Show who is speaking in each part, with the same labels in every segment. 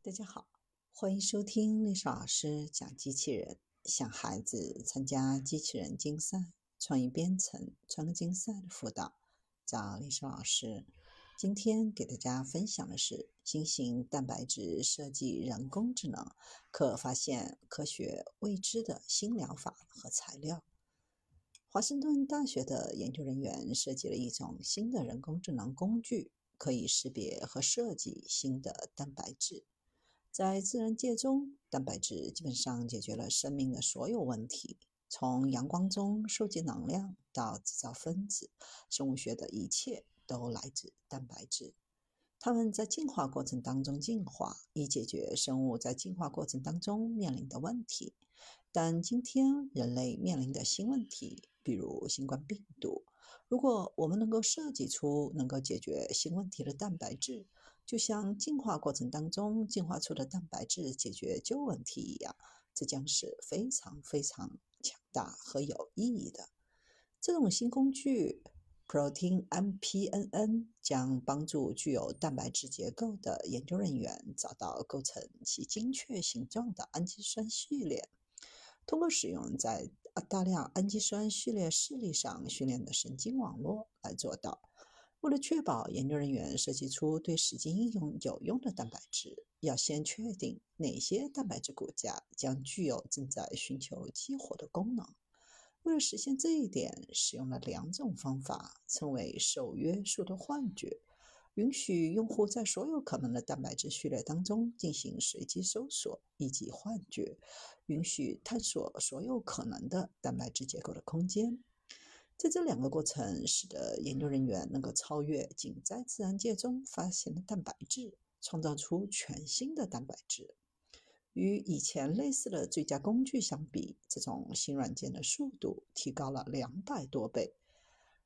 Speaker 1: 大家好，欢迎收听历史老师讲机器人。想孩子参加机器人竞赛、创意编程、创客竞赛的辅导，找历史老师。今天给大家分享的是新型蛋白质设计人工智能，可发现科学未知的新疗法和材料。华盛顿大学的研究人员设计了一种新的人工智能工具，可以识别和设计新的蛋白质。在自然界中，蛋白质基本上解决了生命的所有问题。从阳光中收集能量到制造分子，生物学的一切都来自蛋白质。它们在进化过程当中进化，以解决生物在进化过程当中面临的问题。但今天人类面临的新问题，比如新冠病毒，如果我们能够设计出能够解决新问题的蛋白质，就像进化过程当中进化出的蛋白质解决旧问题一样，这将是非常非常强大和有意义的。这种新工具 Protein MPNN 将帮助具有蛋白质结构的研究人员找到构成其精确形状的氨基酸序列，通过使用在大量氨基酸序列示例上训练的神经网络来做到。为了确保研究人员设计出对实际应用有用的蛋白质，要先确定哪些蛋白质骨架将具有正在寻求激活的功能。为了实现这一点，使用了两种方法，称为受约束的幻觉，允许用户在所有可能的蛋白质序列当中进行随机搜索，以及幻觉，允许探索所有可能的蛋白质结构的空间。在这两个过程，使得研究人员能够超越仅在自然界中发现的蛋白质，创造出全新的蛋白质。与以前类似的最佳工具相比，这种新软件的速度提高了两百多倍。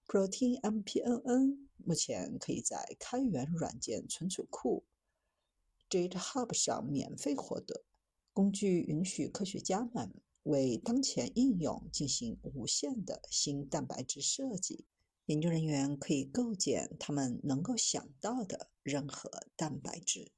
Speaker 1: Protein MPNN 目前可以在开源软件存储库 GitHub 上免费获得。工具允许科学家们。为当前应用进行无限的新蛋白质设计，研究人员可以构建他们能够想到的任何蛋白质。